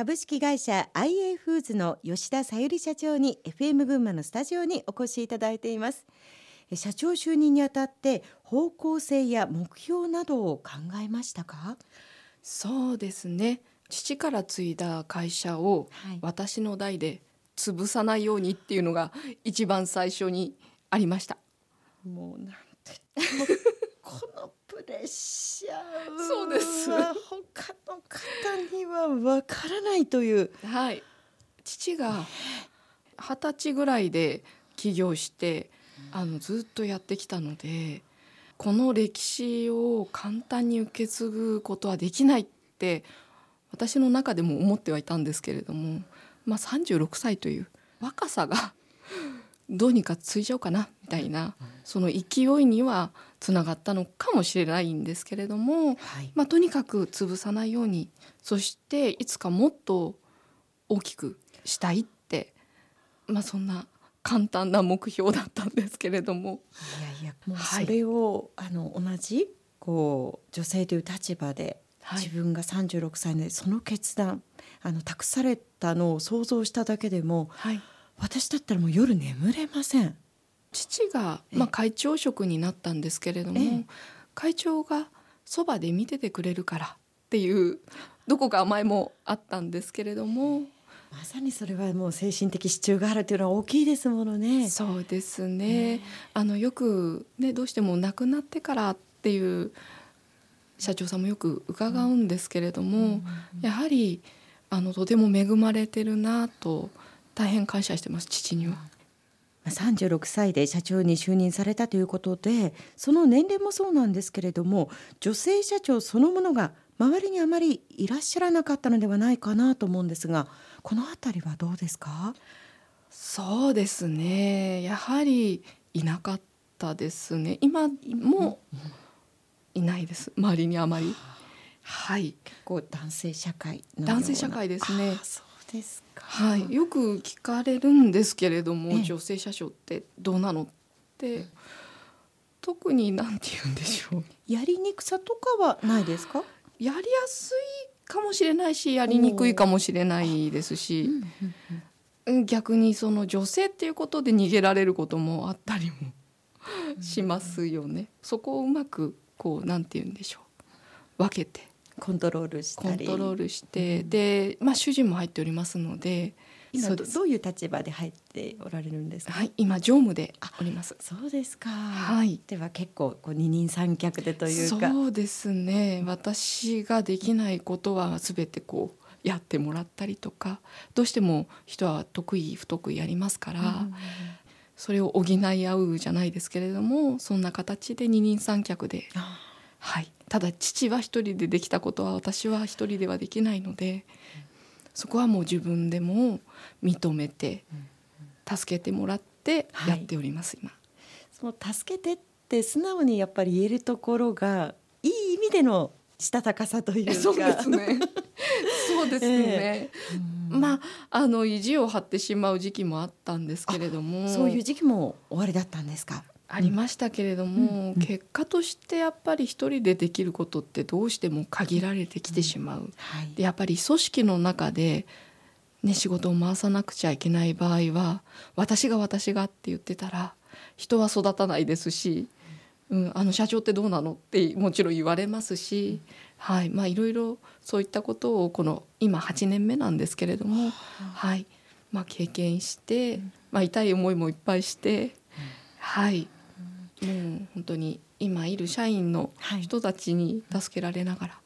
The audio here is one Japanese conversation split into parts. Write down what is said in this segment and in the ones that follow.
株式会社 IA フーズの吉田さゆり社長に FM 群馬のスタジオにお越しいただいています。社長就任にあたって方向性や目標などを考えましたか？そうですね。父から継いだ会社を私の代で潰さないようにっていうのが一番最初にありました。もうなんて このプレッシャー。そうです他の方にはわからないという。はい。父が二十歳ぐらいで起業してあのずっとやってきたのでこの歴史を簡単に受け継ぐことはできないって私の中でも思ってはいたんですけれども、まあ、36歳という若さがどうにかついちゃおうかなみたいなその勢いにはつながったのかもしれないんですけれども、はい、まあ、とにかく潰さないようにそしていつかもっと大きくしたいって、まあ、そんな簡単な目標だったんですけれども。いやいやもうそれを、はい、あの同じこう女性という立場で自分が36歳でその決断あの託されたのを想像しただけでも、はい、私だったらもう夜眠れません父が、まあ、会長職になったんですけれども会長がそばで見ててくれるからっていうどこか甘えもあったんですけれどもまさにそれはもう精神的支柱があるというのは大きいですものね。そうですね。あのよくねどうしても亡くなってからっていう社長さんもよく伺うんですけれども、やはりあのとても恵まれてるなと大変感謝してます父には。36歳で社長に就任されたということでその年齢もそうなんですけれども女性社長そのものが周りにあまりいらっしゃらなかったのではないかなと思うんですがこの辺りはどうですか？そうですね。やはりいなかったですね。今もいないです。周りにあまり。はい、結構男性社会男性社会ですね。ですか？はい、よく聞かれるんですけれども、女性車掌ってどうなのって、特になんて言うんでしょう。やりにくさとかはないですか？やりやすいかもしれないし、やりにくいかもしれないですし、逆にその女性っていうことで逃げられることもあったりもしますよね。そこをうまくこうなんて言うんでしょう分けてコントロールしたり。コントロールして、うん、で、まあ、主人も入っておりますので今どういう立場で入っておられるんですか、はい、今常務でおります。そうですか、はい、では結構こう二人三脚でというか。そうですね。私ができないことは全てこうやってもらったりとかどうしても人は得意不得意ありますから、うんそれを補い合うじゃないですけれどもそんな形で二人三脚で、はい、ただ父は一人でできたことは私は一人ではできないので、そこはもう自分でも認めて助けてもらってやっております、はい、今。その助けてって素直にやっぱり言えるところがいい意味でのしたたかさというか。そうですね。そうですね、えー、まああの意地を張ってしまう時期もあったんですけれども。そういう時期も終わりだったんですか？ありましたけれども、うん、結果としてやっぱり一人でできることってどうしても限られてきてしまう、うん。はい、でやっぱり組織の中で、ね、仕事を回さなくちゃいけない場合は私が私がって言ってたら人は育たないですしうん、あの社長ってどうなのってもちろん言われますし、はいまあ、いろいろそういったことをこの今8年目なんですけれども、はいまあ、経験して、まあ、痛い思いもいっぱいして、はい、もう本当に今いる社員の人たちに助けられながら。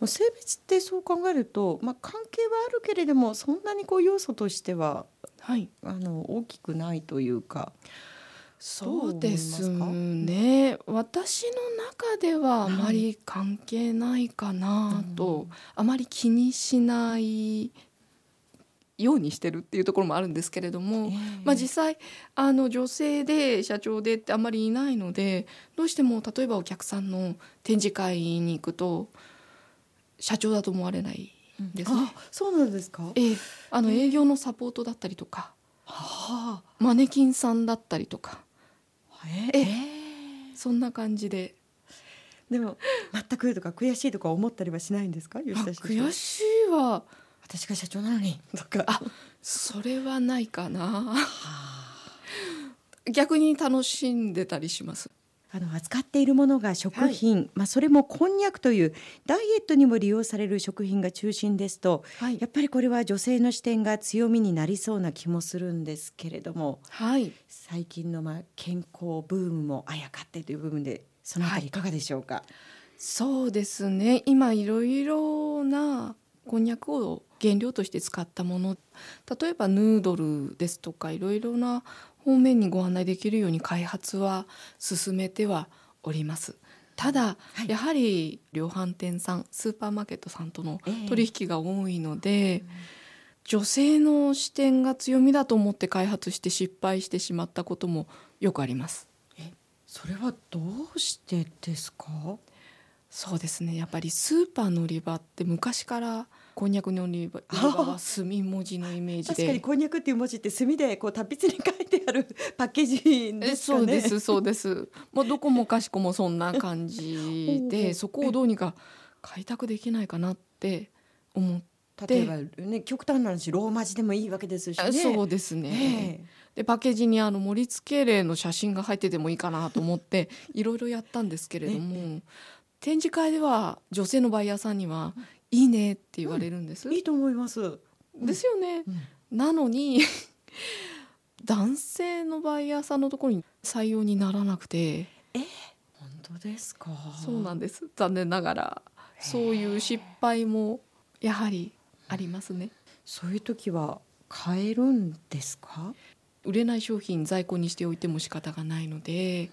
もう性別ってそう考えると、まあ、関係はあるけれどもそんなにこう要素としては、はい、あの大きくないというか。そうですね。私の中ではあまり関係ないかなと、はい、あまり気にしないようにしてるっていうところもあるんですけれども、えー、まあ、実際あの女性で社長でってあまりいないのでどうしても例えばお客さんの展示会に行くと社長だと思われないです。ね。うん、そうなんですか、えー、あの営業のサポートだったりとか、はあ、マネキンさんだったりとか。え。えそんな感じで。でも全くとか悔しいとか思ったりはしないんですか？悔しいは私が社長なのに。とか。あそれはないかな。逆に楽しんでたりします？あの扱っているものが食品、まあそれもこんにゃくというダイエットにも利用される食品が中心ですと、はい。やっぱりこれは女性の視点が強みになりそうな気もするんですけれどもはい。最近のまあ健康ブームもあやかってという部分でそのあたりいかがでしょうか、そうですね。今いろいろなこんにゃくを原料として使ったもの。例えばヌードルですとかいろいろな方面にご案内できるように開発は進めてはおります。ただ、はい。やはり量販店さんスーパーマーケットさんとのええ取引が多いので、女性の視点が強みだと思って開発して失敗してしまったこともよくあります。それはどうしてですか？そうですね。やっぱりスーパーの売り場って昔からこんにゃくの売りは墨文字のイメージ確かにでこんにゃくっていう文字って墨でこう達筆に書いてあるパッケージえですかね。そうですそうです。もうどこもかしこもそんな感じ おでうそこをどうにか開拓できないかなって思って。例えばね極端な話ローマ字でもいいわけですしね。そうですね、でパッケージにあの盛り付け例の写真が入っててもいいかなと思っていろいろやったんですけれども展示会では女性のバイヤーさんには「いいね」って言われるんです。ええいいと思います、ですよね。うん。なのに男性のバイヤーさんのところに採用にならなくて。本当ですか？そうなんです。残念ながら。そういう失敗もやはりありますね。そういう時は買えるんですか？売れない商品在庫にしておいても仕方がないので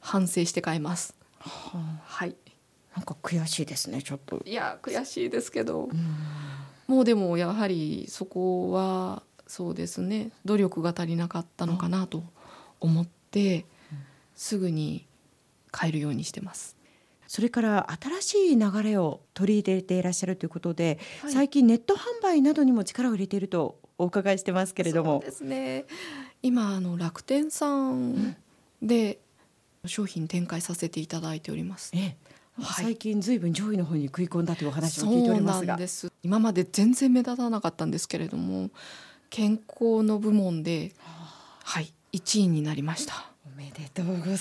反省して買います。はあ。はいなんか悔しいですねちょっと、いや悔しいですけどうん。もうでもやはりそこはそうですね努力が足りなかったのかなと思ってすぐに買えるようにしてます。それから新しい流れを取り入れていらっしゃるということで、はい。最近ネット販売などにも力を入れているとお伺いしてますけれども。そうですね。今あの楽天さんで商品展開させていただいております。ええはい。最近ずいぶん上位の方に食い込んだというお話を聞いておりますが。です。今まで全然目立たなかったんですけれども健康の部門ではい1位になりました。おめでとうご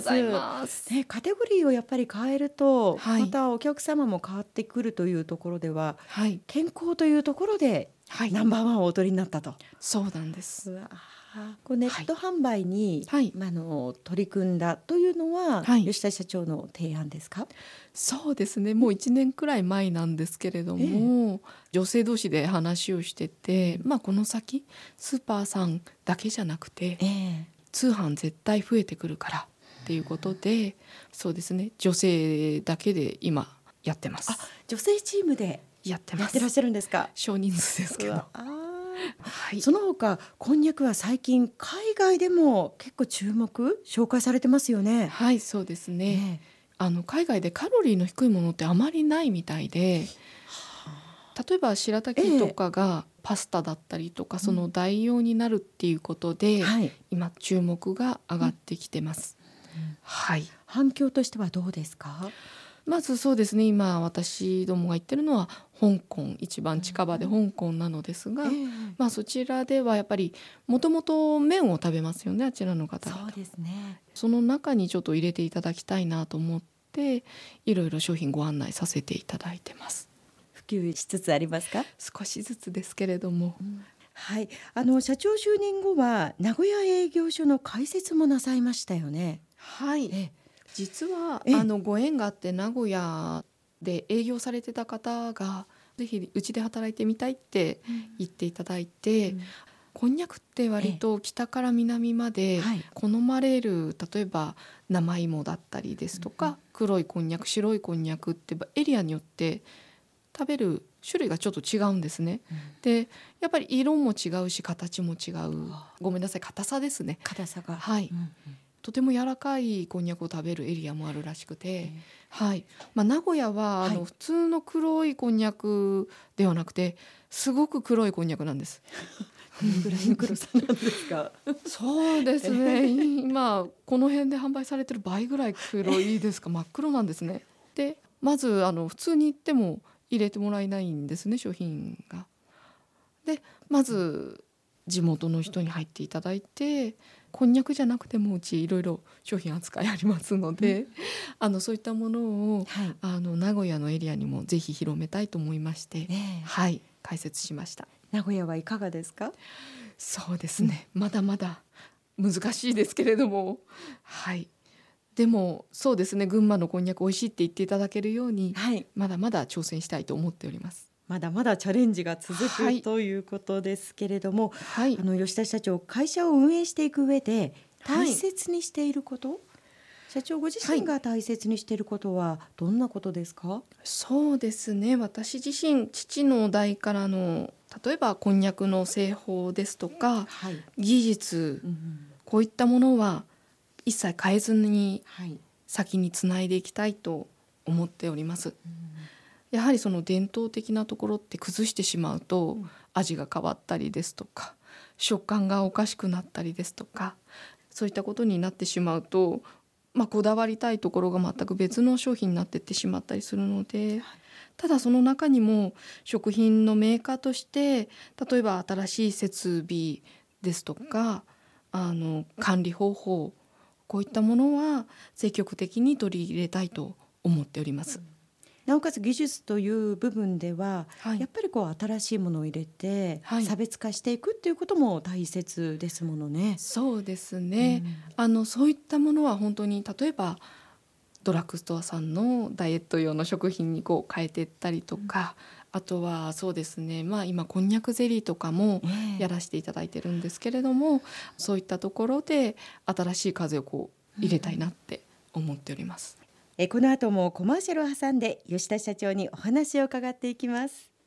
ざいます。ね、カテゴリーをやっぱり変えると、はい。またお客様も変わってくるというところでははい。健康というところではい。ナンバーワンをお取りになったと。そうなんです。うわあこうネット販売に、はい。まあ、あの取り組んだというのは、はい。吉田社長の提案ですか？そうですね。もう1年くらい前なんですけれども、女性同士で話をしてて、まあ、この先スーパーさんだけじゃなくてええ。通販絶対増えてくるからっていうことでそうですね。女性だけで今やってます。あ女性チームでやってます。やってらっしゃるんですか？少人数ですけどはい。ーその他こんにゃくは最近海外でも結構注目紹介されてますよね。はいそうですね、えあの海外でカロリーの低いものってあまりないみたいで例えば白滝とかがパスタだったりとか、その代用になるっていうことで、えはい、今注目が上がってきてます、はい。反響としてはどうですか？まずそうですね。今私どもが言ってるのは香港一番近場で香港なのですが、ええ。まあそちらではやっぱりもともと麺を食べますよねあちらの方々。そうですね。その中にちょっと入れていただきたいなと思っていろいろ商品ご案内させていただいてます。普及しつつありますか？少しずつですけれども、はい、あの社長就任後は名古屋営業所の開設もなさいましたよね。はい。え実はええ。あのご縁があって名古屋で営業されてた方がぜひうちで働いてみたいって言っていただいて、うん。こんにゃくって割と北から南まではい。好まれる例えば生芋だったりですとか、黒いこんにゃく白いこんにゃくってエリアによって食べる種類がちょっと違うんですね。でやっぱり色も違うし形も違う。ごめんなさい硬さですね。硬さが。はい。うんうんとても柔らかいこんにゃくを食べるエリアもあるらしくて、はいまあ、名古屋はあはいの普通の黒いこんにゃくではなくてすごく黒いこんにゃくなんです。どのぐらいの黒さなんですか？そうですね今この辺で販売されてる倍ぐらい黒いですか？真っ黒なんですね。でまずあの普通に言っても入れてもらえないんですね商品が。でまず地元の人に入っていただいてこんにゃくじゃなくてもうちいろいろ商品扱いありますので、あのそういったものを、はい。あの名古屋のエリアにもぜひ広めたいと思いまして、ねえ。はい解説しました。名古屋はいかがですか？そうですね、まだまだ難しいですけれども。はい。でもそうですね。群馬のこんにゃく美味しいって言っていただけるようにはい。まだまだ挑戦したいと思っておりますまだまだチャレンジが続くはい。ということですけれども、はい。あの吉田社長会社を運営していく上ではい。大切にしていること、社長ご自身が大切にしていることはどんなことですか、そうですね。私自身父の代からの例えばこんにゃくの製法ですとかはい、技術うんこういったものは一切変えずにはい。先につないでいきたいと思っておりますやはりその伝統的なところって崩してしまうとうん味が変わったりですとか食感がおかしくなったりですとかそういったことになってしまうと、まあ、こだわりたいところが全く別の商品になっていってしまったりするのでただその中にも食品のメーカーとして例えば新しい設備ですとかあの管理方法こういったものは積極的に取り入れたいと思っております。なおかつ技術という部分では、はい。やっぱりこう新しいものを入れて、はい。差別化していくっていうことも大切ですものね。そうですね、あのそういったものは本当に例えばドラッグストアさんのダイエット用の食品にこう変えていったりとか、あとはそうですね。まあ今こんにゃくゼリーとかもやらせていただいてるんですけれども、そういったところで新しい風をこう入れたいなって思っております。えこの後もコマーシャルを挟んで吉田社長にお話を伺っていきます。